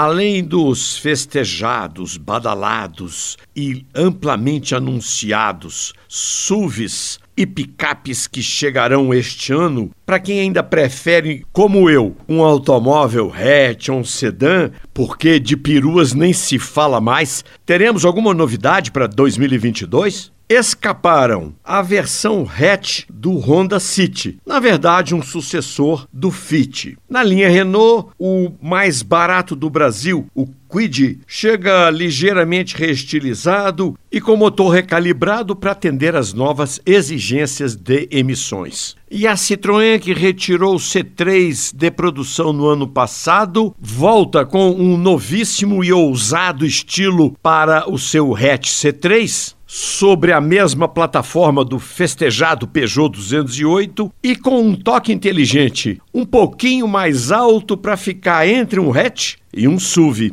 Além dos festejados, badalados e amplamente anunciados SUVs e picapes que chegarão este ano, para quem ainda prefere, como eu, um automóvel hatch ou um sedã, porque de peruas nem se fala mais, teremos alguma novidade para 2022? Escaparam a versão hatch do Honda City, na verdade um sucessor do Fit. Na linha Renault, o mais barato do Brasil, o Quid, chega ligeiramente reestilizado e com motor recalibrado para atender às novas exigências de emissões. E a Citroën, que retirou o C3 de produção no ano passado, volta com um novíssimo e ousado estilo para o seu hatch C3, sobre a mesma plataforma do festejado Peugeot 208 e com um toque inteligente, um pouquinho mais alto para ficar entre um hatch e um SUV.